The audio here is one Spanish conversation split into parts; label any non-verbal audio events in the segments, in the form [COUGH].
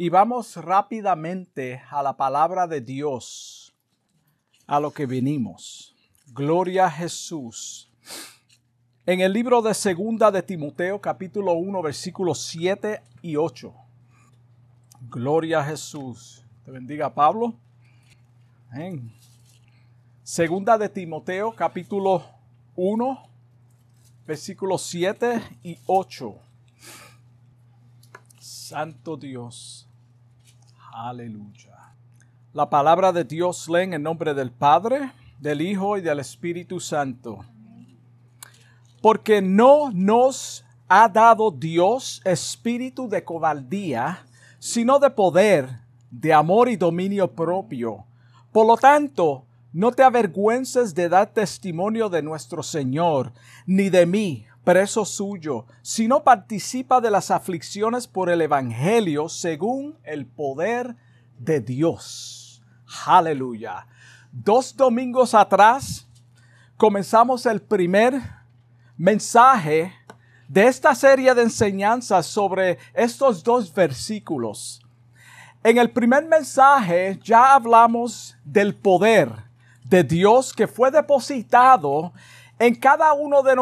Y vamos rápidamente a la palabra de Dios, a lo que venimos. Gloria a Jesús. En el libro de Segunda de Timoteo, capítulo 1, versículos 7 y 8. Gloria a Jesús. Te bendiga Pablo. Amén. Segunda de Timoteo, capítulo 1, versículos 7 y 8. Santo Dios. Aleluya. La palabra de Dios leen en nombre del Padre, del Hijo y del Espíritu Santo. Porque no nos ha dado Dios espíritu de cobardía, sino de poder, de amor y dominio propio. Por lo tanto, no te avergüences de dar testimonio de nuestro Señor, ni de mí, preso suyo, sino participa de las aflicciones por el Evangelio según el poder de Dios. Aleluya. Dos domingos atrás comenzamos el primer mensaje de esta serie de enseñanzas sobre estos dos versículos. En el primer mensaje ya hablamos del poder de Dios que fue depositado en cada uno de,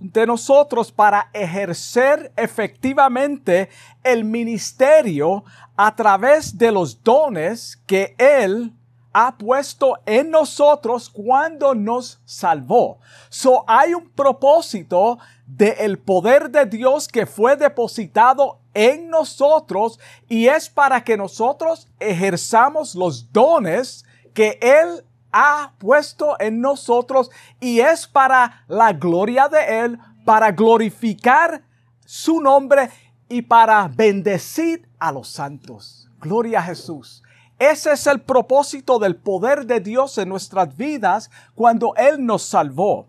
de, nosotros para ejercer efectivamente el ministerio a través de los dones que Él ha puesto en nosotros cuando nos salvó. So hay un propósito del poder de Dios que fue depositado en nosotros y es para que nosotros ejerzamos los dones que Él ha puesto en nosotros y es para la gloria de Él, para glorificar su nombre y para bendecir a los santos. Gloria a Jesús. Ese es el propósito del poder de Dios en nuestras vidas cuando Él nos salvó.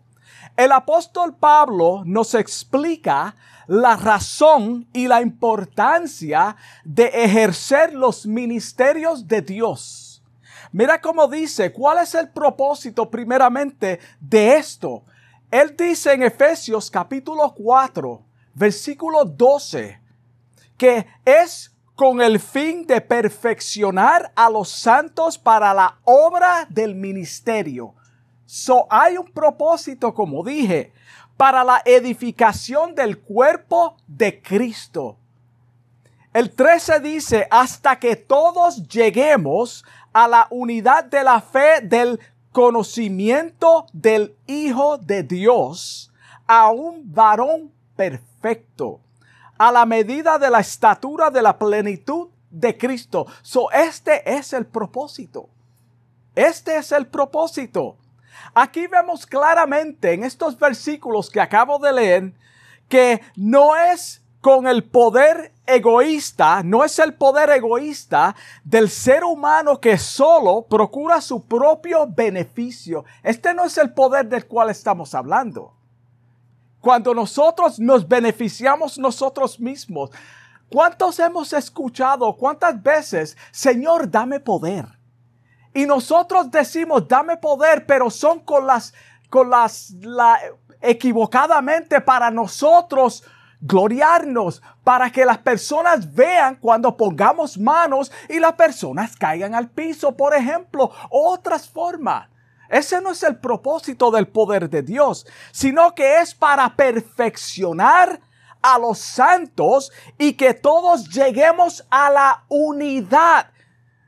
El apóstol Pablo nos explica la razón y la importancia de ejercer los ministerios de Dios. Mira cómo dice, ¿cuál es el propósito primeramente de esto? Él dice en Efesios capítulo 4, versículo 12, que es con el fin de perfeccionar a los santos para la obra del ministerio So hay un propósito, como dije, para la edificación del cuerpo de Cristo. El 13 dice, hasta que todos lleguemos a la unidad de la fe del conocimiento del Hijo de Dios, a un varón perfecto, a la medida de la estatura de la plenitud de Cristo. So, este es el propósito. Este es el propósito. Aquí vemos claramente en estos versículos que acabo de leer que no es con el poder egoísta, no es el poder egoísta del ser humano que solo procura su propio beneficio. Este no es el poder del cual estamos hablando. Cuando nosotros nos beneficiamos nosotros mismos, ¿cuántos hemos escuchado, cuántas veces, Señor, dame poder? Y nosotros decimos, dame poder, pero son con las, con las, la, equivocadamente para nosotros gloriarnos, para que las personas vean cuando pongamos manos y las personas caigan al piso, por ejemplo, otras formas. Ese no es el propósito del poder de Dios, sino que es para perfeccionar a los santos y que todos lleguemos a la unidad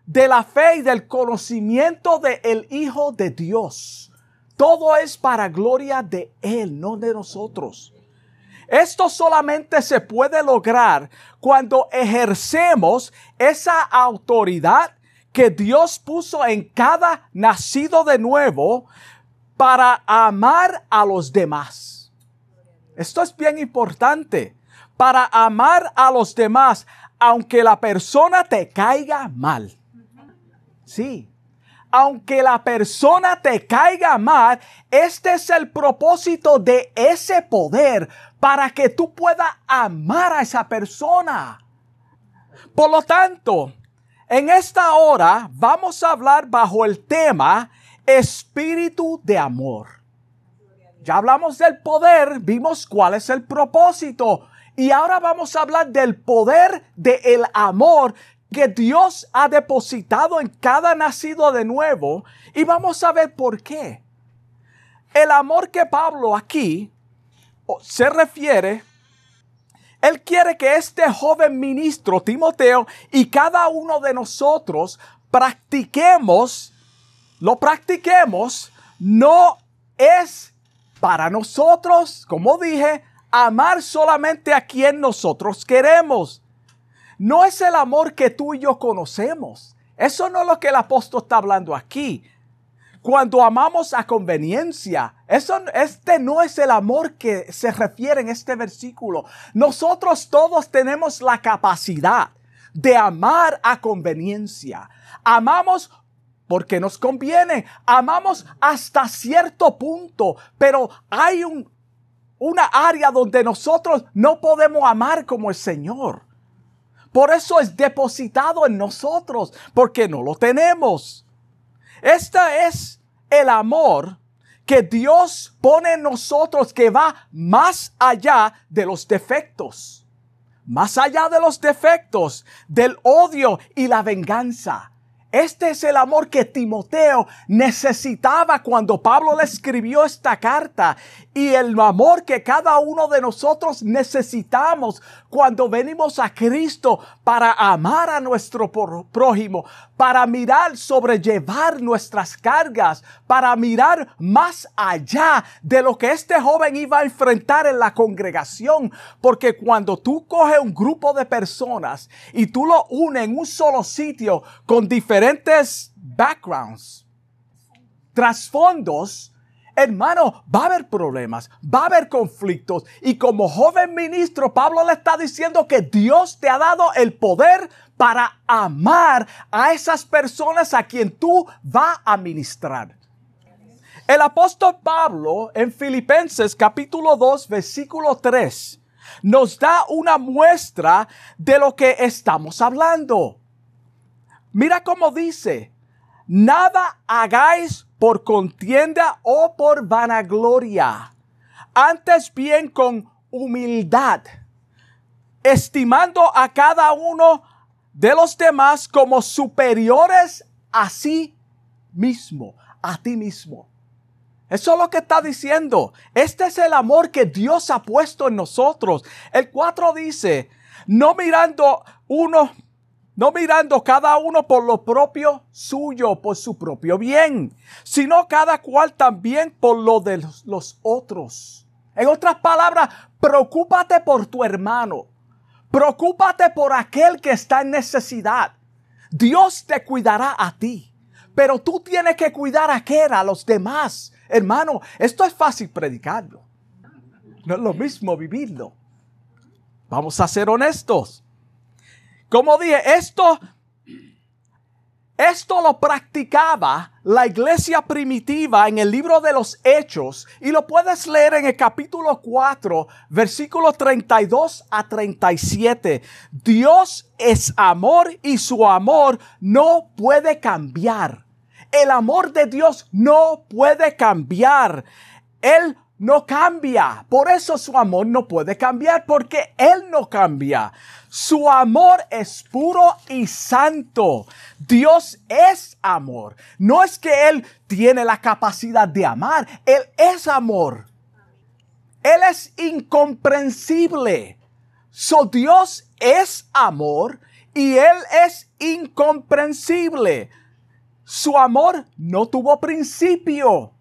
de la fe y del conocimiento del el Hijo de Dios. Todo es para gloria de Él, no de nosotros. Esto solamente se puede lograr cuando ejercemos esa autoridad que Dios puso en cada nacido de nuevo para amar a los demás. Esto es bien importante. Para amar a los demás, aunque la persona te caiga mal. Sí. Aunque la persona te caiga mal, este es el propósito de ese poder para que tú puedas amar a esa persona. Por lo tanto, en esta hora vamos a hablar bajo el tema espíritu de amor. Ya hablamos del poder, vimos cuál es el propósito y ahora vamos a hablar del poder del amor que Dios ha depositado en cada nacido de nuevo y vamos a ver por qué. El amor que Pablo aquí se refiere, él quiere que este joven ministro Timoteo y cada uno de nosotros practiquemos, lo practiquemos, no es para nosotros, como dije, amar solamente a quien nosotros queremos. No es el amor que tú y yo conocemos. Eso no es lo que el apóstol está hablando aquí. Cuando amamos a conveniencia, eso, este no es el amor que se refiere en este versículo. Nosotros todos tenemos la capacidad de amar a conveniencia. Amamos porque nos conviene. Amamos hasta cierto punto, pero hay un, una área donde nosotros no podemos amar como el Señor. Por eso es depositado en nosotros, porque no lo tenemos. Este es el amor que Dios pone en nosotros que va más allá de los defectos, más allá de los defectos, del odio y la venganza. Este es el amor que Timoteo necesitaba cuando Pablo le escribió esta carta y el amor que cada uno de nosotros necesitamos cuando venimos a Cristo para amar a nuestro prójimo, para mirar, sobrellevar nuestras cargas, para mirar más allá de lo que este joven iba a enfrentar en la congregación. Porque cuando tú coges un grupo de personas y tú lo unes en un solo sitio con diferentes backgrounds, trasfondos, hermano, va a haber problemas, va a haber conflictos. Y como joven ministro, Pablo le está diciendo que Dios te ha dado el poder para amar a esas personas a quien tú vas a ministrar. El apóstol Pablo en Filipenses capítulo 2 versículo 3 nos da una muestra de lo que estamos hablando. Mira cómo dice, nada hagáis por contienda o por vanagloria, antes bien con humildad, estimando a cada uno de los demás como superiores a sí mismo, a ti mismo. Eso es lo que está diciendo. Este es el amor que Dios ha puesto en nosotros. El 4 dice, no mirando uno no mirando cada uno por lo propio suyo, por su propio bien, sino cada cual también por lo de los, otros. En otras palabras, preocúpate por tu hermano, preocúpate por aquel que está en necesidad. Dios te cuidará a ti, pero tú tienes que cuidar a aquel, a los demás. Hermano, esto es fácil predicarlo. No es lo mismo vivirlo. Vamos a ser honestos. Como dije, esto, esto lo practicaba la iglesia primitiva en el libro de los Hechos y lo puedes leer en el capítulo 4, versículos 32 a 37. Dios es amor y su amor no puede cambiar. El amor de Dios no puede cambiar. Él no cambia. Por eso su amor no puede cambiar porque Él no cambia. Su amor es puro y santo. Dios es amor. No es que Él tiene la capacidad de amar. Él es amor. Él es incomprensible. So Dios es amor y Él es incomprensible. Su amor no tuvo principio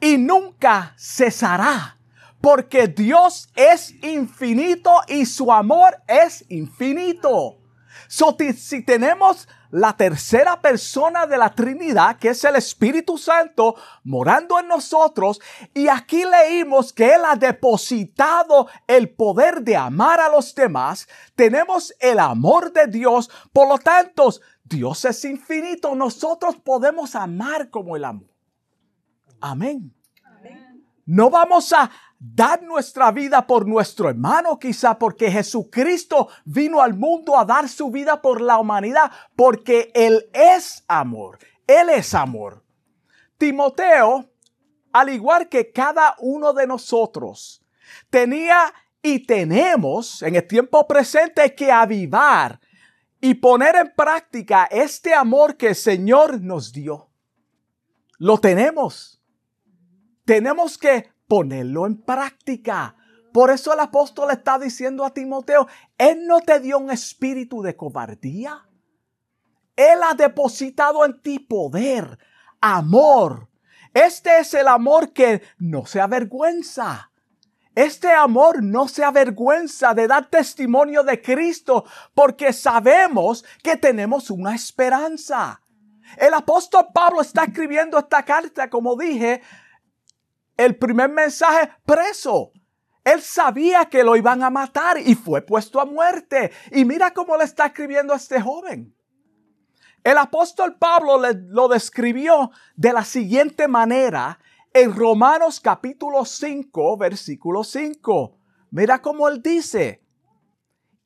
y nunca cesará. Porque Dios es infinito y su amor es infinito. si tenemos la tercera persona de la Trinidad, que es el Espíritu Santo, morando en nosotros, y aquí leímos que Él ha depositado el poder de amar a los demás, tenemos el amor de Dios, por lo tanto, Dios es infinito, nosotros podemos amar como el amor. Amén. No vamos a dar nuestra vida por nuestro hermano, quizá porque Jesucristo vino al mundo a dar su vida por la humanidad, porque Él es amor. Él es amor. Timoteo, al igual que cada uno de nosotros, tenía y tenemos en el tiempo presente que avivar y poner en práctica este amor que el Señor nos dio. Lo tenemos. Tenemos que ponerlo en práctica. Por eso el apóstol está diciendo a Timoteo, Él no te dio un espíritu de cobardía. Él ha depositado en ti poder, amor. Este es el amor que no se avergüenza. Este amor no se avergüenza de dar testimonio de Cristo porque sabemos que tenemos una esperanza. El apóstol Pablo está escribiendo esta carta, como dije, el primer mensaje preso. Él sabía que lo iban a matar y fue puesto a muerte. Y mira cómo le está escribiendo a este joven. El apóstol Pablo lo describió de la siguiente manera en Romanos capítulo 5, versículo 5. Mira cómo él dice,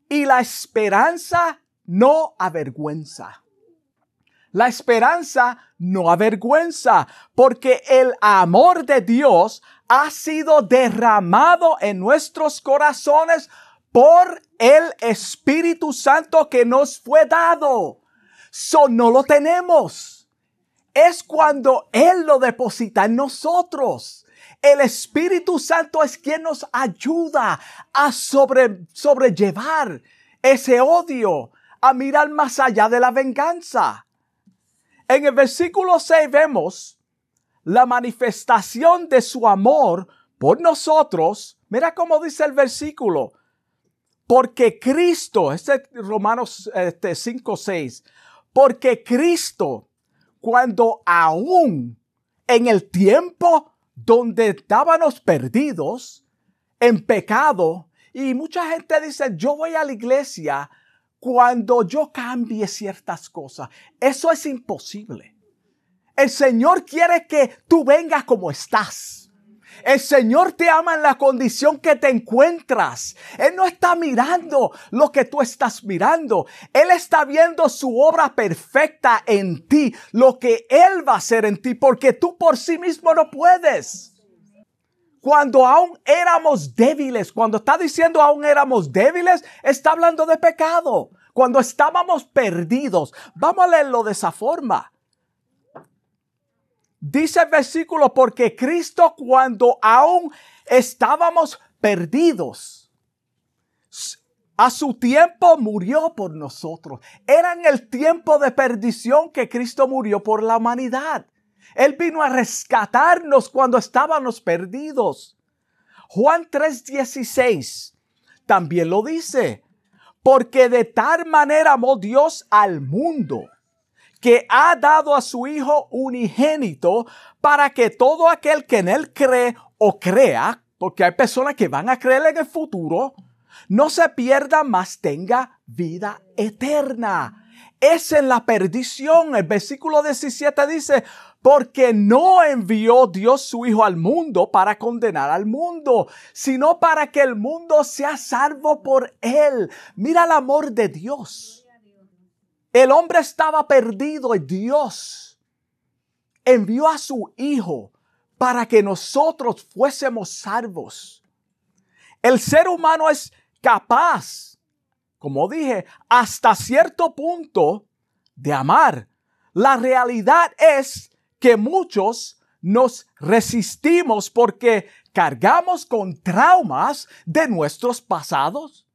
y la esperanza no avergüenza. La esperanza no avergüenza, porque el amor de Dios ha sido derramado en nuestros corazones por el Espíritu Santo que nos fue dado. So no lo tenemos. Es cuando Él lo deposita en nosotros. El Espíritu Santo es quien nos ayuda a sobre, sobrellevar ese odio, a mirar más allá de la venganza. En el versículo 6 vemos la manifestación de su amor por nosotros. Mira cómo dice el versículo. Porque Cristo, este Romanos este, 5, 6, porque Cristo, cuando aún en el tiempo donde estábamos perdidos en pecado, y mucha gente dice, yo voy a la iglesia cuando yo cambie ciertas cosas. Eso es imposible. El Señor quiere que tú vengas como estás. El Señor te ama en la condición que te encuentras. Él no está mirando lo que tú estás mirando. Él está viendo su obra perfecta en ti, lo que Él va a hacer en ti, porque tú por sí mismo no puedes. Cuando aún éramos débiles, cuando está diciendo aún éramos débiles, está hablando de pecado. Cuando estábamos perdidos, vamos a leerlo de esa forma. Dice el versículo, porque Cristo cuando aún estábamos perdidos, a su tiempo murió por nosotros. Era en el tiempo de perdición que Cristo murió por la humanidad. Él vino a rescatarnos cuando estábamos perdidos. Juan 3:16 también lo dice, porque de tal manera amó Dios al mundo que ha dado a su Hijo unigénito para que todo aquel que en Él cree o crea, porque hay personas que van a creer en el futuro, no se pierda, más tenga vida eterna. Es en la perdición. El versículo 17 dice, porque no envió Dios su Hijo al mundo para condenar al mundo, sino para que el mundo sea salvo por él. Mira el amor de Dios. El hombre estaba perdido y Dios envió a su Hijo para que nosotros fuésemos salvos. El ser humano es capaz, como dije, hasta cierto punto de amar. La realidad es que muchos nos resistimos porque cargamos con traumas de nuestros pasados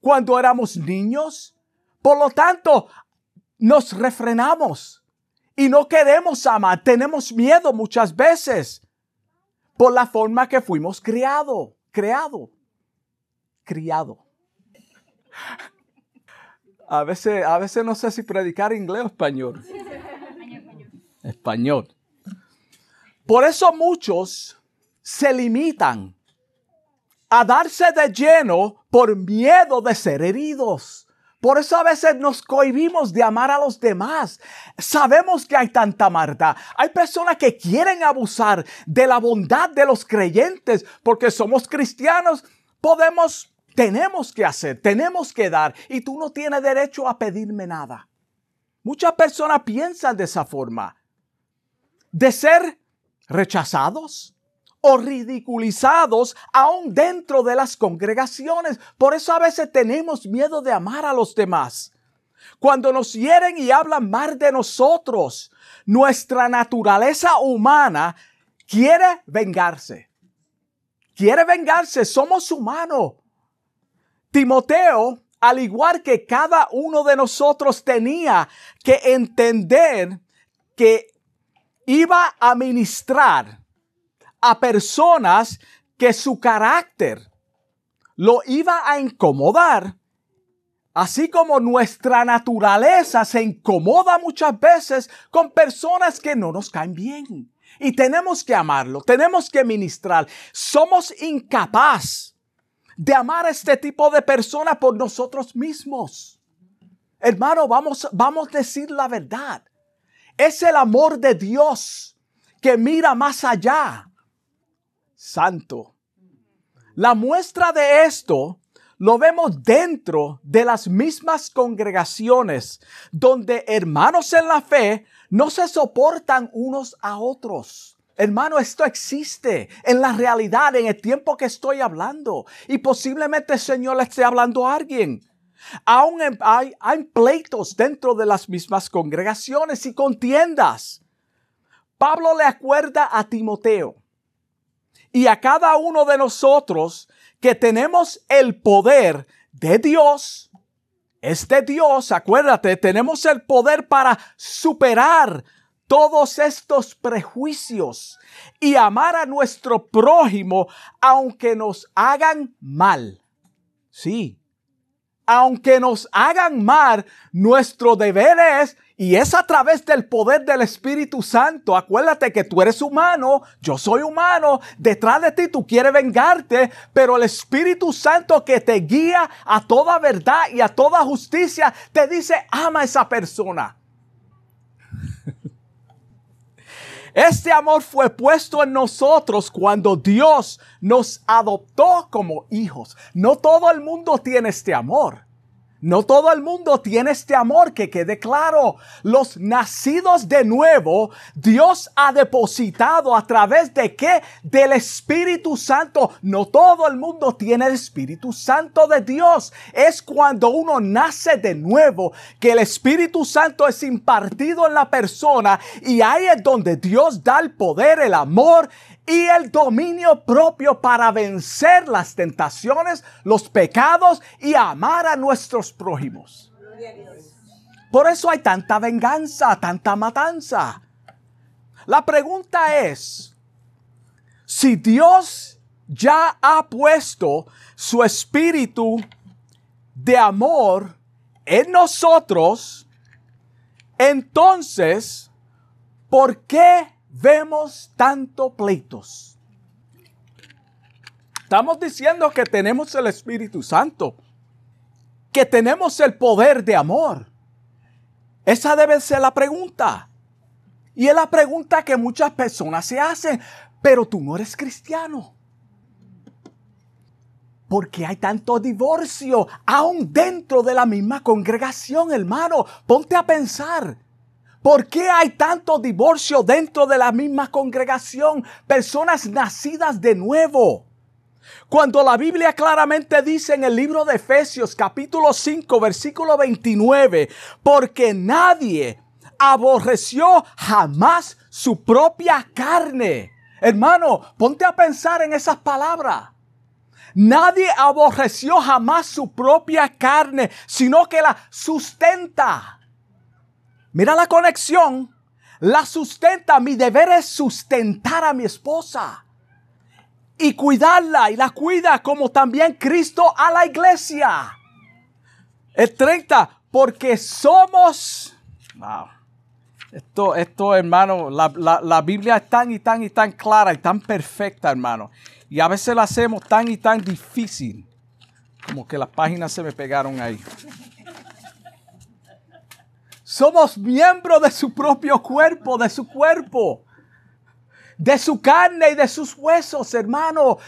cuando éramos niños. Por lo tanto, nos refrenamos y no queremos amar. Tenemos miedo muchas veces por la forma que fuimos criado, creado, criado. A veces, a veces no sé si predicar inglés o español. Español. Por eso muchos se limitan a darse de lleno por miedo de ser heridos. Por eso a veces nos cohibimos de amar a los demás. Sabemos que hay tanta maldad. Hay personas que quieren abusar de la bondad de los creyentes porque somos cristianos. Podemos, tenemos que hacer, tenemos que dar y tú no tienes derecho a pedirme nada. Muchas personas piensan de esa forma. De ser rechazados, o ridiculizados aún dentro de las congregaciones. Por eso a veces tenemos miedo de amar a los demás. cuando nos hieren y hablan mal de nosotros, nuestra naturaleza humana quiere vengarse. Quiere vengarse, somos humanos. Timoteo, al igual que cada uno de nosotros tenía que entender que iba a ministrar a personas que su carácter lo iba a incomodar, así como nuestra naturaleza se incomoda muchas veces con personas que no nos caen bien. Y tenemos que amarlo, tenemos que ministrar. Somos incapaz de amar a este tipo de personas por nosotros mismos. Hermano, vamos, vamos a decir la verdad. Es el amor de Dios que mira más allá. Santo. La muestra de esto lo vemos dentro de las mismas congregaciones donde hermanos en la fe no se soportan unos a otros. Hermano, esto existe en la realidad, en el tiempo que estoy hablando. Y posiblemente el Señor le esté hablando a alguien. Aún hay, pleitos dentro de las mismas congregaciones y contiendas. Pablo le acuerda a Timoteo y a cada uno de nosotros que tenemos el poder de Dios. Este Dios, acuérdate, tenemos el poder para superar todos estos prejuicios y amar a nuestro prójimo aunque nos hagan mal. Sí, aunque nos hagan mal, nuestro deber es y es a través del poder del Espíritu Santo. Acuérdate que tú eres humano, yo soy humano, detrás de ti tú quieres vengarte, pero el Espíritu Santo que te guía a toda verdad y a toda justicia te dice, ama a esa persona. Este amor fue puesto en nosotros cuando Dios nos adoptó como hijos. No todo el mundo tiene este amor. No todo el mundo tiene este amor, que quede claro. Los nacidos de nuevo, Dios ha depositado a través de qué? Del Espíritu Santo. No todo el mundo tiene el Espíritu Santo de Dios. Es cuando uno nace de nuevo que el Espíritu Santo es impartido en la persona y ahí es donde Dios da el poder, el amor y el dominio propio para vencer las tentaciones, los pecados y amar a nuestros prójimos. Por eso hay tanta venganza, tanta matanza. La pregunta es, si Dios ya ha puesto su espíritu de amor en nosotros, entonces, ¿por qué vemos tanto pleitos. Estamos diciendo que tenemos el Espíritu Santo, que tenemos el poder de amor. Esa debe ser la pregunta. Y es la pregunta que muchas personas se hacen, pero tú no eres cristiano. Porque hay tanto divorcio aún dentro de la misma congregación, hermano. Ponte a pensar. ¿Por qué hay tanto divorcio dentro de la misma congregación? Personas nacidas de nuevo. Cuando la Biblia claramente dice en el libro de Efesios capítulo 5 versículo 29, porque nadie aborreció jamás su propia carne. Hermano, ponte a pensar en esas palabras. Nadie aborreció jamás su propia carne, sino que la sustenta Mira la conexión. La sustenta. Mi deber es sustentar a mi esposa. Y cuidarla. Y la cuida como también Cristo a la iglesia. El 30. Porque somos... Esto, esto, hermano, la, la, Biblia es tan y tan y tan clara y tan perfecta, hermano. Y a veces la hacemos tan y tan difícil. Como que las páginas se me pegaron ahí. Somos miembros de su propio cuerpo, de su cuerpo, de su carne y de sus huesos, hermano.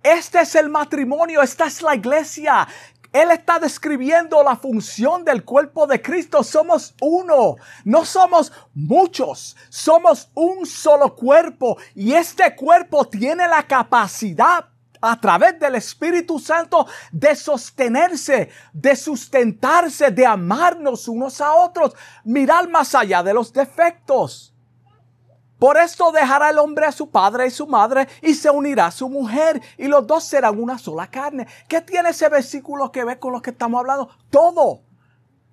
Este es el matrimonio, esta es la iglesia. Él está describiendo la función del cuerpo de Cristo. Somos uno, no somos muchos, somos un solo cuerpo y este cuerpo tiene la capacidad a través del Espíritu Santo de sostenerse, de sustentarse, de amarnos unos a otros, mirar más allá de los defectos. Por esto dejará el hombre a su padre y su madre y se unirá a su mujer y los dos serán una sola carne. ¿Qué tiene ese versículo que ver con lo que estamos hablando? Todo.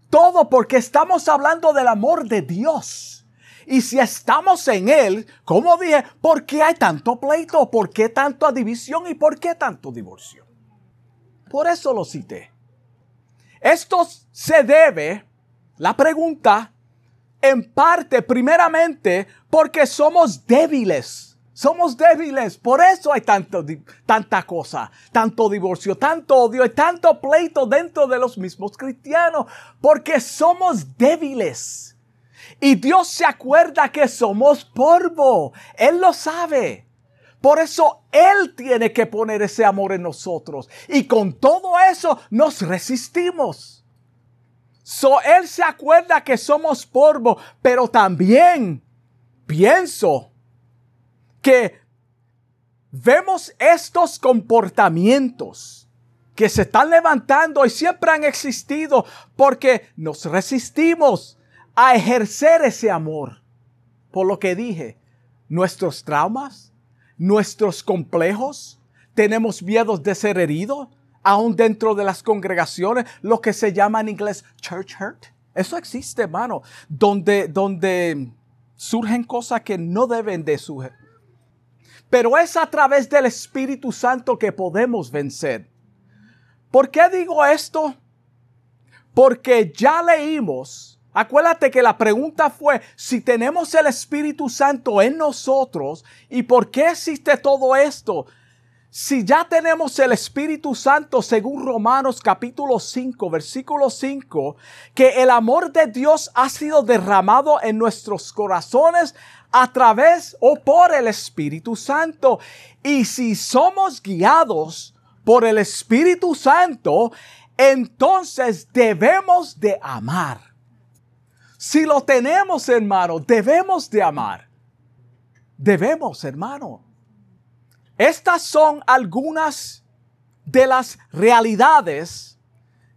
Todo porque estamos hablando del amor de Dios. Y si estamos en Él, como dije, ¿por qué hay tanto pleito? ¿Por qué tanta división? ¿Y por qué tanto divorcio? Por eso lo cité. Esto se debe, la pregunta, en parte, primeramente, porque somos débiles. Somos débiles. Por eso hay tanto, tanta cosa, tanto divorcio, tanto odio y tanto pleito dentro de los mismos cristianos. Porque somos débiles. Y Dios se acuerda que somos polvo. Él lo sabe. Por eso Él tiene que poner ese amor en nosotros. Y con todo eso nos resistimos. So, él se acuerda que somos polvo, pero también pienso que vemos estos comportamientos que se están levantando y siempre han existido porque nos resistimos a ejercer ese amor. Por lo que dije, nuestros traumas, nuestros complejos, tenemos miedos de ser heridos, aún dentro de las congregaciones, lo que se llama en inglés church hurt. Eso existe, hermano, donde, donde surgen cosas que no deben de surgir. Pero es a través del Espíritu Santo que podemos vencer. ¿Por qué digo esto? Porque ya leímos, acuérdate que la pregunta fue si tenemos el Espíritu Santo en nosotros y por qué existe todo esto. Si ya tenemos el Espíritu Santo según Romanos capítulo 5, versículo 5, que el amor de Dios ha sido derramado en nuestros corazones a través o por el Espíritu Santo. Y si somos guiados por el Espíritu Santo, entonces debemos de amar. Si lo tenemos, hermano, debemos de amar. Debemos, hermano. Estas son algunas de las realidades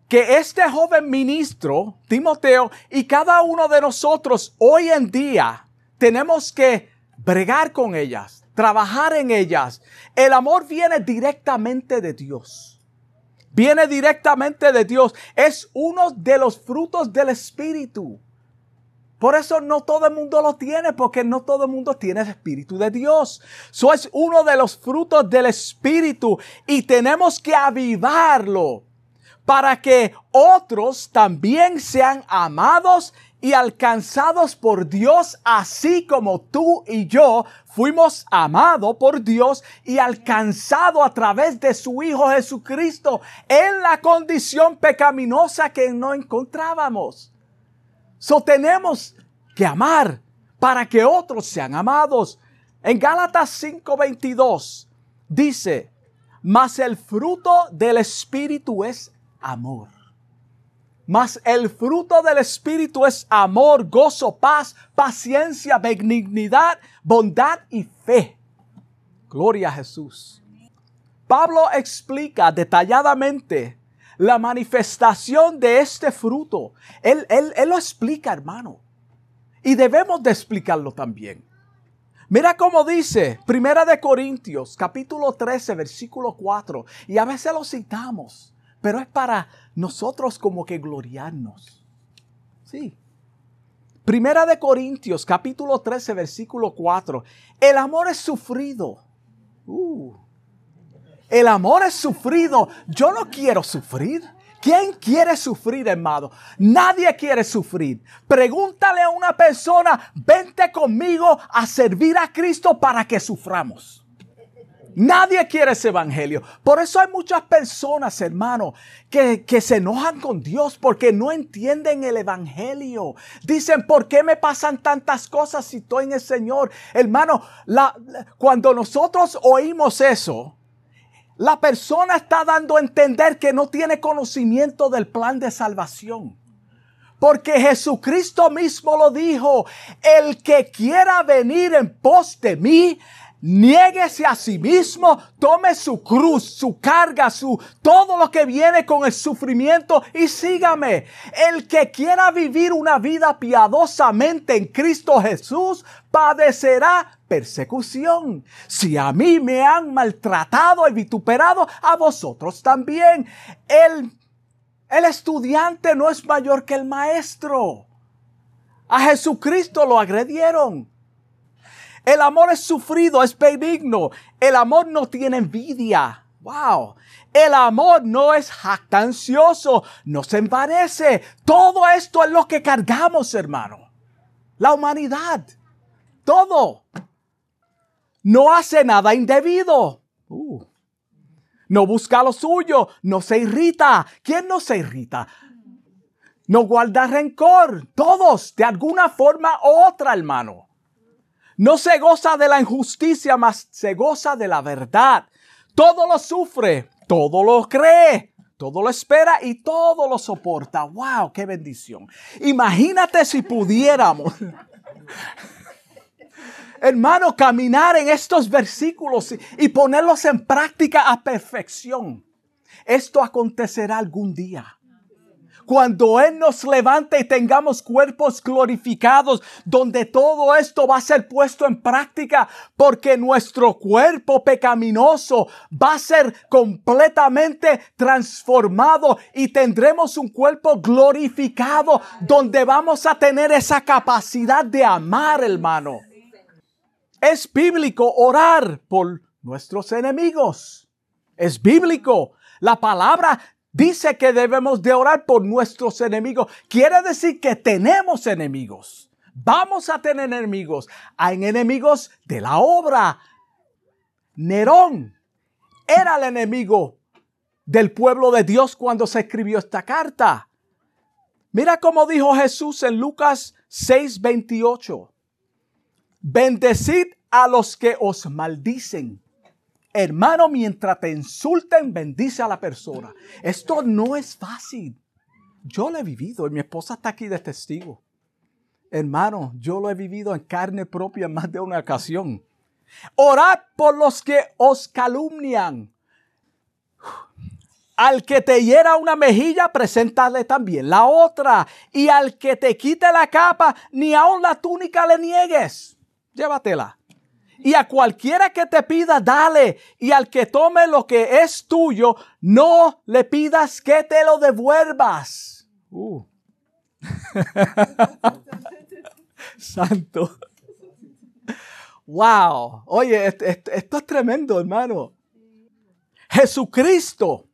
que este joven ministro, Timoteo, y cada uno de nosotros hoy en día tenemos que bregar con ellas, trabajar en ellas. El amor viene directamente de Dios. Viene directamente de Dios. Es uno de los frutos del Espíritu. Por eso no todo el mundo lo tiene, porque no todo el mundo tiene el Espíritu de Dios. Eso es uno de los frutos del Espíritu y tenemos que avivarlo para que otros también sean amados y alcanzados por Dios, así como tú y yo fuimos amados por Dios y alcanzados a través de su Hijo Jesucristo en la condición pecaminosa que no encontrábamos. So tenemos que amar para que otros sean amados. En Gálatas 5:22 dice, mas el fruto del Espíritu es amor. Mas el fruto del Espíritu es amor, gozo, paz, paciencia, benignidad, bondad y fe. Gloria a Jesús. Pablo explica detalladamente la manifestación de este fruto. Él, él, él lo explica, hermano. Y debemos de explicarlo también. Mira cómo dice Primera de Corintios, capítulo 13, versículo 4. Y a veces lo citamos, pero es para nosotros como que gloriarnos. Sí. Primera de Corintios, capítulo 13, versículo 4. El amor es sufrido. Uh, el amor es sufrido. Yo no quiero sufrir. ¿Quién quiere sufrir, hermano? Nadie quiere sufrir. Pregúntale a una persona, vente conmigo a servir a Cristo para que suframos. Nadie quiere ese evangelio. Por eso hay muchas personas, hermano, que, que, se enojan con Dios porque no entienden el evangelio. Dicen, ¿por qué me pasan tantas cosas si estoy en el Señor? Hermano, la, cuando nosotros oímos eso, la persona está dando a entender que no tiene conocimiento del plan de salvación. Porque Jesucristo mismo lo dijo, el que quiera venir en pos de mí, Niéguese a sí mismo, tome su cruz, su carga, su todo lo que viene con el sufrimiento y sígame. El que quiera vivir una vida piadosamente en Cristo Jesús padecerá persecución. Si a mí me han maltratado y vituperado, a vosotros también. El, el estudiante no es mayor que el maestro. A Jesucristo lo agredieron. El amor es sufrido, es benigno. El amor no tiene envidia. Wow. El amor no es jactancioso, no se envanece. Todo esto es lo que cargamos, hermano. La humanidad. Todo. No hace nada indebido. Uh. No busca lo suyo, no se irrita. ¿Quién no se irrita? No guarda rencor. Todos, de alguna forma u otra, hermano. No se goza de la injusticia, mas se goza de la verdad. Todo lo sufre, todo lo cree, todo lo espera y todo lo soporta. ¡Wow! ¡Qué bendición! Imagínate si pudiéramos, [LAUGHS] hermano, caminar en estos versículos y, ponerlos en práctica a perfección. Esto acontecerá algún día cuando Él nos levante y tengamos cuerpos glorificados, donde todo esto va a ser puesto en práctica, porque nuestro cuerpo pecaminoso va a ser completamente transformado y tendremos un cuerpo glorificado, donde vamos a tener esa capacidad de amar, hermano. Es bíblico orar por nuestros enemigos. Es bíblico. La palabra dice que debemos de orar por nuestros enemigos. Quiere decir que tenemos enemigos. Vamos a tener enemigos. Hay enemigos de la obra. Nerón era el enemigo del pueblo de Dios cuando se escribió esta carta. Mira cómo dijo Jesús en Lucas 6:28. Bendecid a los que os maldicen Hermano, mientras te insulten, bendice a la persona. Esto no es fácil. Yo lo he vivido y mi esposa está aquí de testigo. Hermano, yo lo he vivido en carne propia en más de una ocasión. Orad por los que os calumnian. Al que te hiera una mejilla, preséntale también la otra. Y al que te quite la capa, ni aun la túnica le niegues. Llévatela. Y a cualquiera que te pida, dale. Y al que tome lo que es tuyo, no le pidas que te lo devuelvas. Uh. [LAUGHS] Santo. Wow. Oye, esto, esto es tremendo, hermano. Jesucristo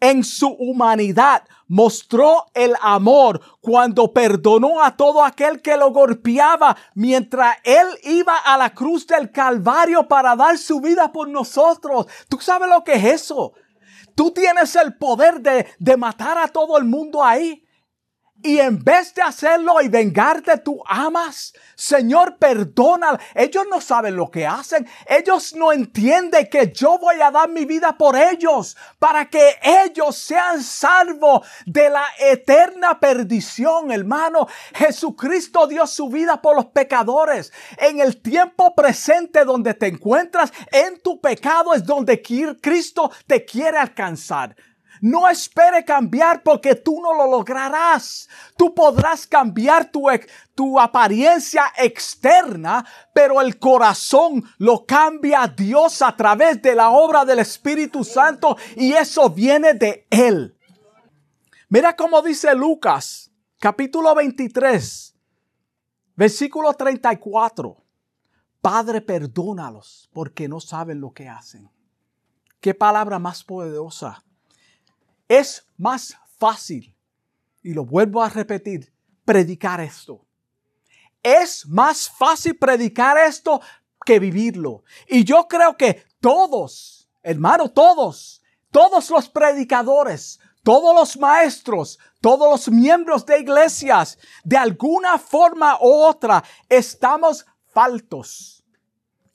en su humanidad mostró el amor cuando perdonó a todo aquel que lo golpeaba mientras él iba a la cruz del Calvario para dar su vida por nosotros. ¿Tú sabes lo que es eso? Tú tienes el poder de, de matar a todo el mundo ahí. Y en vez de hacerlo y vengarte, tú amas. Señor, perdona. Ellos no saben lo que hacen. Ellos no entienden que yo voy a dar mi vida por ellos para que ellos sean salvos de la eterna perdición, hermano. Jesucristo dio su vida por los pecadores. En el tiempo presente donde te encuentras, en tu pecado es donde Cristo te quiere alcanzar. No espere cambiar porque tú no lo lograrás. Tú podrás cambiar tu, tu apariencia externa, pero el corazón lo cambia Dios a través de la obra del Espíritu Santo y eso viene de Él. Mira cómo dice Lucas, capítulo 23, versículo 34. Padre, perdónalos porque no saben lo que hacen. Qué palabra más poderosa. Es más fácil, y lo vuelvo a repetir, predicar esto. Es más fácil predicar esto que vivirlo. Y yo creo que todos, hermano, todos, todos los predicadores, todos los maestros, todos los miembros de iglesias, de alguna forma u otra, estamos faltos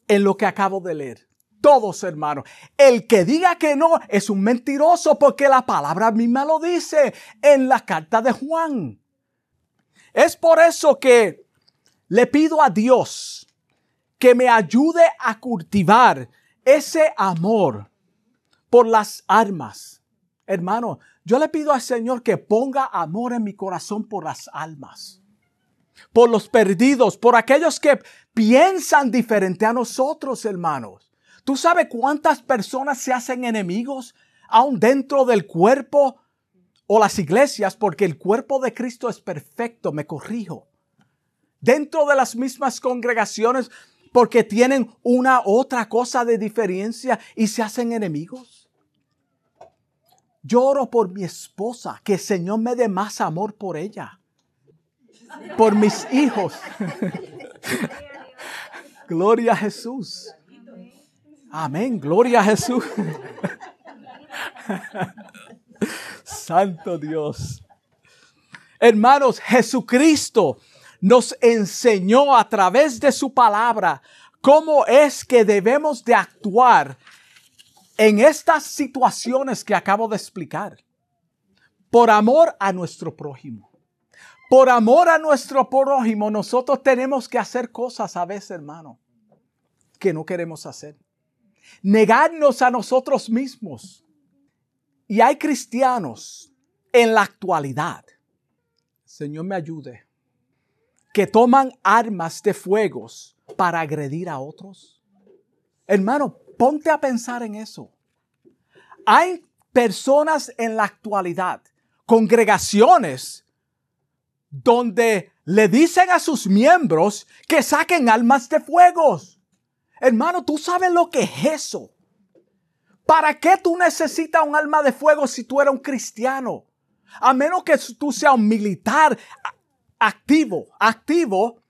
en lo que acabo de leer todos, hermanos. El que diga que no es un mentiroso porque la palabra misma lo dice en la carta de Juan. Es por eso que le pido a Dios que me ayude a cultivar ese amor por las armas. Hermano, yo le pido al Señor que ponga amor en mi corazón por las almas, por los perdidos, por aquellos que piensan diferente a nosotros, hermanos. ¿Tú sabes cuántas personas se hacen enemigos aún dentro del cuerpo o las iglesias? Porque el cuerpo de Cristo es perfecto, me corrijo. Dentro de las mismas congregaciones, porque tienen una otra cosa de diferencia y se hacen enemigos. Lloro por mi esposa, que el Señor me dé más amor por ella. Por mis hijos. [LAUGHS] Gloria a Jesús. Amén. Gloria a Jesús. Santo Dios. Hermanos, Jesucristo nos enseñó a través de su palabra cómo es que debemos de actuar en estas situaciones que acabo de explicar. Por amor a nuestro prójimo. Por amor a nuestro prójimo, nosotros tenemos que hacer cosas a veces, hermano, que no queremos hacer. Negarnos a nosotros mismos. Y hay cristianos en la actualidad. Señor me ayude que toman armas de fuegos para agredir a otros? Hermano, ponte a pensar en eso. Hay personas en la actualidad, congregaciones, donde le dicen a sus miembros que saquen armas de fuegos. Hermano, ¿tú sabes lo que es eso? ¿Para qué tú necesitas un arma de fuego si tú eres un cristiano? A menos que tú seas un militar activo, activo,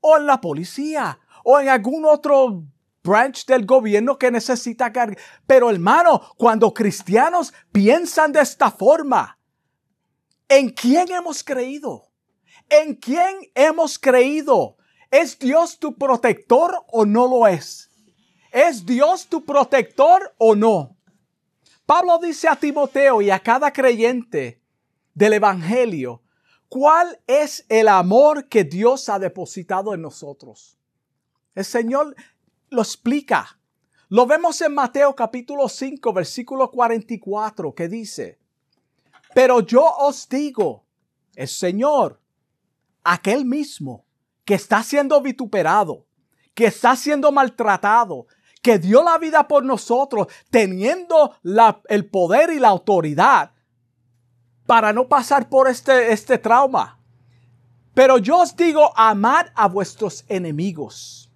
o en la policía, o en algún otro branch del gobierno que necesita cargar. Pero hermano, cuando cristianos piensan de esta forma, ¿en quién hemos creído? ¿En quién hemos creído? ¿Es Dios tu protector o no lo es? ¿Es Dios tu protector o no? Pablo dice a Timoteo y a cada creyente del Evangelio ¿Cuál es el amor que Dios ha depositado en nosotros? El Señor lo explica. Lo vemos en Mateo capítulo 5, versículo 44, que dice, pero yo os digo, el Señor, aquel mismo que está siendo vituperado, que está siendo maltratado, que dio la vida por nosotros, teniendo el poder y la autoridad para no pasar por este, este trauma. Pero yo os digo, amad a vuestros enemigos.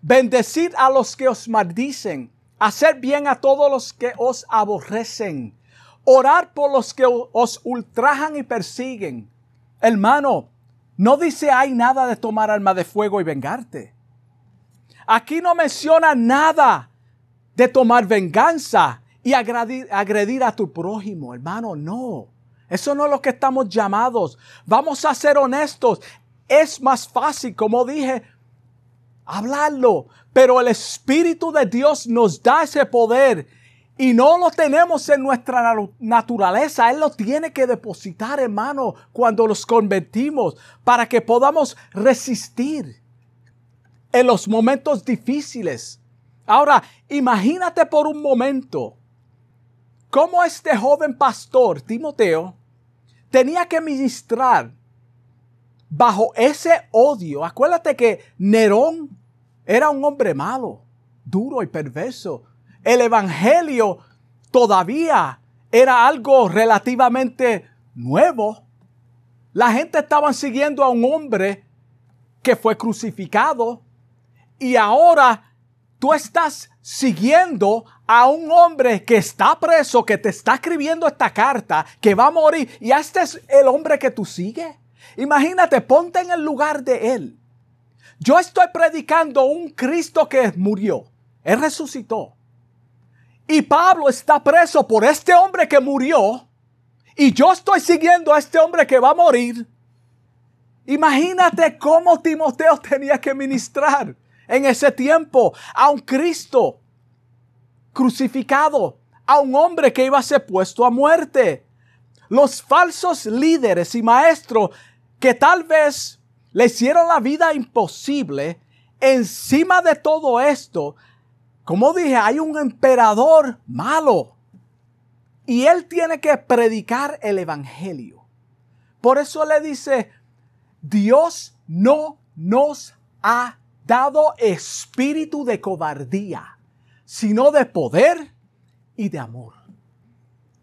Bendecid a los que os maldicen. Hacer bien a todos los que os aborrecen. Orar por los que os ultrajan y persiguen. Hermano, no dice hay nada de tomar arma de fuego y vengarte. Aquí no menciona nada de tomar venganza y agredir a tu prójimo, hermano, no. Eso no es lo que estamos llamados. Vamos a ser honestos. Es más fácil, como dije, hablarlo. Pero el Espíritu de Dios nos da ese poder y no lo tenemos en nuestra naturaleza. Él lo tiene que depositar, hermano, cuando los convertimos para que podamos resistir en los momentos difíciles. Ahora, imagínate por un momento cómo este joven pastor, Timoteo, tenía que ministrar bajo ese odio. Acuérdate que Nerón era un hombre malo, duro y perverso. El Evangelio todavía era algo relativamente nuevo. La gente estaba siguiendo a un hombre que fue crucificado y ahora tú estás siguiendo a un hombre que está preso, que te está escribiendo esta carta, que va a morir, y este es el hombre que tú sigues. Imagínate, ponte en el lugar de él. Yo estoy predicando un Cristo que murió. Él resucitó. Y Pablo está preso por este hombre que murió. Y yo estoy siguiendo a este hombre que va a morir. Imagínate cómo Timoteo tenía que ministrar en ese tiempo a un Cristo crucificado, a un hombre que iba a ser puesto a muerte. Los falsos líderes y maestros que tal vez le hicieron la vida imposible, encima de todo esto, como dije, hay un emperador malo. Y él tiene que predicar el Evangelio. Por eso le dice, Dios no nos ha dado espíritu de cobardía, sino de poder y de amor.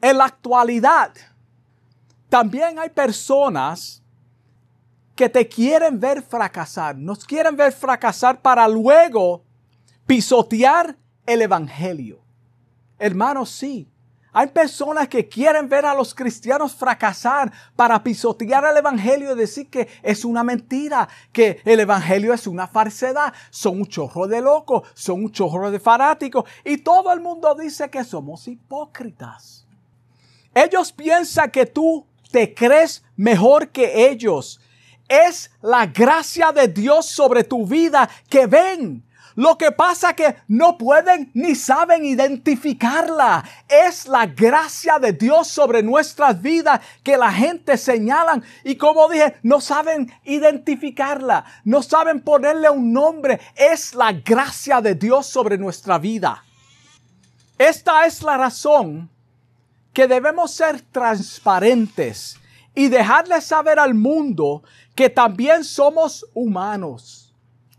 En la actualidad, también hay personas que te quieren ver fracasar, nos quieren ver fracasar para luego pisotear el Evangelio. Hermanos, sí, hay personas que quieren ver a los cristianos fracasar para pisotear el Evangelio y decir que es una mentira, que el Evangelio es una falsedad. Son un chorro de locos, son un chorro de fanáticos y todo el mundo dice que somos hipócritas. Ellos piensan que tú te crees mejor que ellos. Es la gracia de Dios sobre tu vida que ven. Lo que pasa que no pueden ni saben identificarla. Es la gracia de Dios sobre nuestras vidas que la gente señalan y como dije, no saben identificarla, no saben ponerle un nombre. Es la gracia de Dios sobre nuestra vida. Esta es la razón que debemos ser transparentes y dejarle saber al mundo que también somos humanos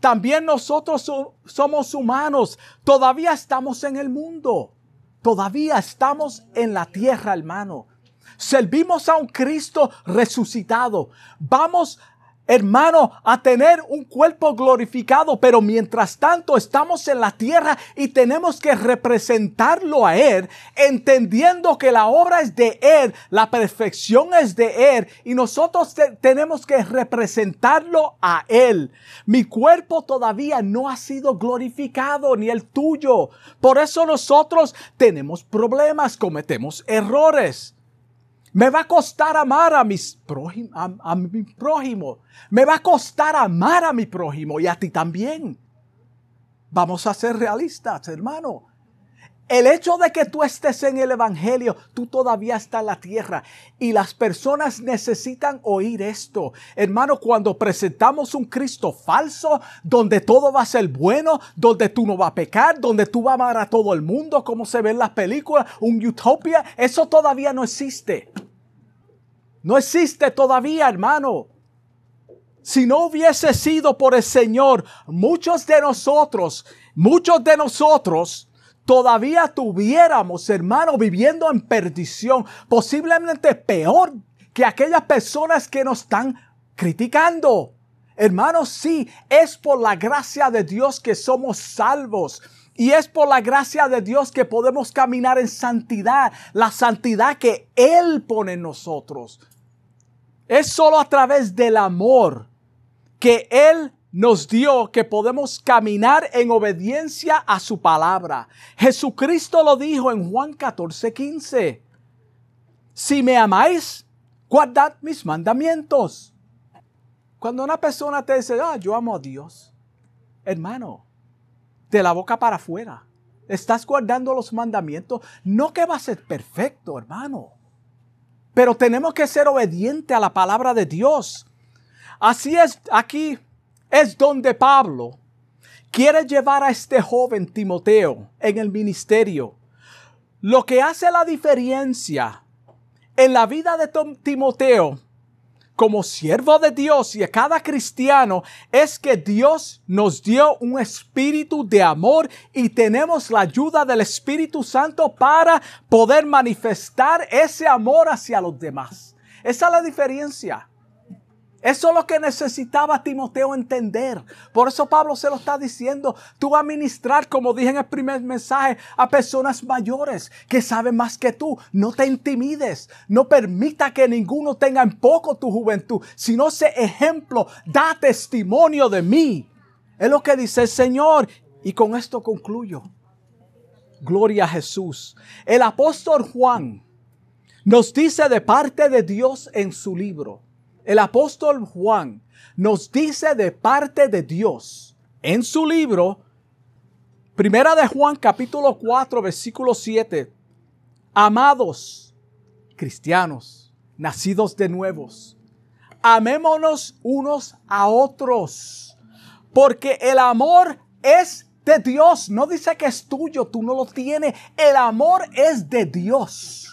también nosotros somos humanos. Todavía estamos en el mundo. Todavía estamos en la tierra, hermano. Servimos a un Cristo resucitado. Vamos hermano, a tener un cuerpo glorificado, pero mientras tanto estamos en la tierra y tenemos que representarlo a Él, entendiendo que la obra es de Él, la perfección es de Él y nosotros tenemos que representarlo a Él. Mi cuerpo todavía no ha sido glorificado, ni el tuyo. Por eso nosotros tenemos problemas, cometemos errores. Me va a costar amar a, mis a, mi prójimo. Me va a costar amar a mi prójimo y a ti también. Vamos a ser realistas, hermano. El hecho de que tú estés en el Evangelio, tú todavía estás en la tierra y las personas necesitan oír esto. Hermano, cuando presentamos un Cristo falso, donde todo va a ser bueno, donde tú no vas a pecar, donde tú vas a amar a todo el mundo, como se ve en las películas, un utopia, eso todavía no existe. No existe todavía, hermano. Si no hubiese sido por el Señor, muchos de nosotros, muchos de nosotros, todavía tuviéramos, hermano, viviendo en perdición, posiblemente peor que aquellas personas que nos están criticando. Hermanos, sí, es por la gracia de Dios que somos salvos. Y es por la gracia de Dios que podemos caminar en santidad, la santidad que Él pone en nosotros. Es solo a través del amor que Él nos dio que podemos caminar en obediencia a su palabra. Jesucristo lo dijo en Juan 14, 15. Si me amáis, guardad mis mandamientos. Cuando una persona te dice, ah, yo amo a Dios, hermano, de la boca para afuera, estás guardando los mandamientos, no que va a ser perfecto, hermano, pero tenemos que ser obedientes a la palabra de Dios. Así es, aquí es donde Pablo quiere llevar a este joven Timoteo en el ministerio. Lo que hace la diferencia en la vida de Timoteo como siervo de Dios y a cada cristiano es que Dios nos dio un espíritu de amor y tenemos la ayuda del Espíritu Santo para poder manifestar ese amor hacia los demás. Esa es la diferencia. Eso es lo que necesitaba Timoteo entender. Por eso Pablo se lo está diciendo. Tú a ministrar, como dije en el primer mensaje, a personas mayores que saben más que tú. No te intimides. No permita que ninguno tenga en poco tu juventud, sino ese ejemplo. Da testimonio de mí. Es lo que dice el Señor. Y con esto concluyo. Gloria a Jesús. El apóstol Juan nos dice de parte de Dios en su libro el apóstol Juan nos dice de parte de Dios en su libro, Primera de Juan capítulo 4 versículo 7, amados cristianos, nacidos de nuevos, amémonos unos a otros, Porque el amor es de Dios. No dice que es tuyo, tú no lo tienes. El amor es de Dios.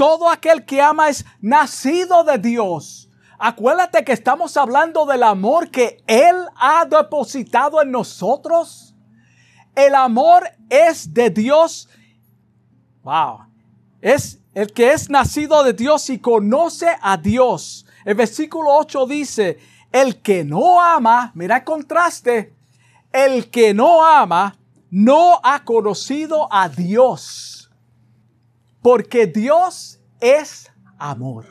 Todo aquel que ama es nacido de Dios. Acuérdate que estamos hablando del amor que Él ha depositado en nosotros. El amor es de Dios. Wow. Es el que es nacido de Dios y conoce a Dios. El versículo 8 dice, el que no ama, mira el contraste, el que no ama no ha conocido a Dios, porque Dios es amor.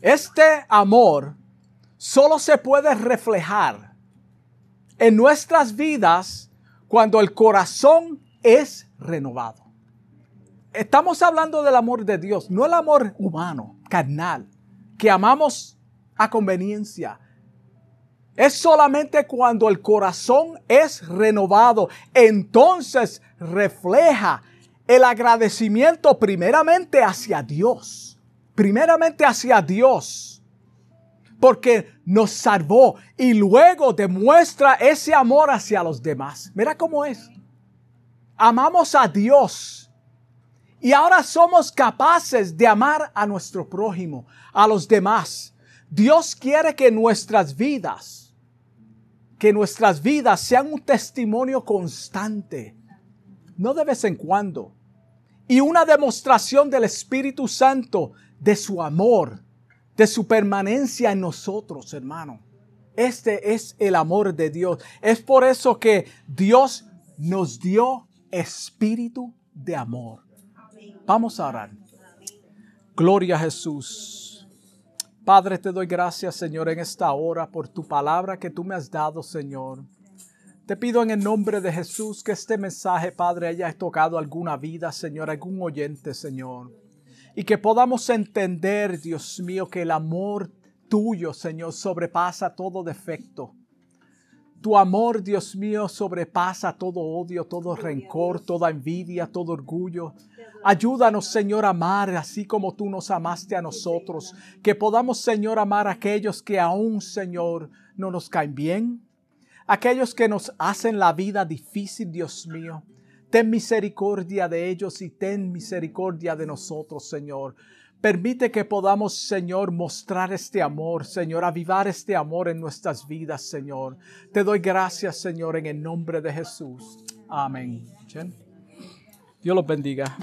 Este amor solo se puede reflejar en nuestras vidas cuando el corazón es renovado. Estamos hablando del amor de Dios, no el amor humano, carnal, que amamos a conveniencia. Es solamente cuando el corazón es renovado, entonces refleja el agradecimiento primeramente hacia Dios. Primeramente hacia Dios. Porque nos salvó y luego demuestra ese amor hacia los demás. Mira cómo es. Amamos a Dios. Y ahora somos capaces de amar a nuestro prójimo, a los demás. Dios quiere que nuestras vidas que nuestras vidas sean un testimonio constante, no de vez en cuando, y una demostración del Espíritu Santo, de su amor, de su permanencia en nosotros, hermano. Este es el amor de Dios. Es por eso que Dios nos dio espíritu de amor. Vamos a orar. Gloria a Jesús. Padre, te doy gracias, Señor, en esta hora por tu palabra que tú me has dado, Señor. Te pido en el nombre de Jesús que este mensaje, Padre, haya tocado alguna vida, Señor, algún oyente, Señor. Y que podamos entender, Dios mío, que el amor tuyo, Señor, sobrepasa todo defecto. Tu amor, Dios mío, sobrepasa todo odio, todo rencor, toda envidia, todo orgullo. Ayúdanos, Señor, a amar así como tú nos amaste a nosotros. Que podamos, Señor, amar a aquellos que aún, Señor, no nos caen bien. Aquellos que nos hacen la vida difícil, Dios mío. Ten misericordia de ellos y ten misericordia de nosotros, Señor. Permite que podamos, Señor, mostrar este amor, Señor, avivar este amor en nuestras vidas, Señor. Te doy gracias, Señor, en el nombre de Jesús. Amén. Dios los bendiga.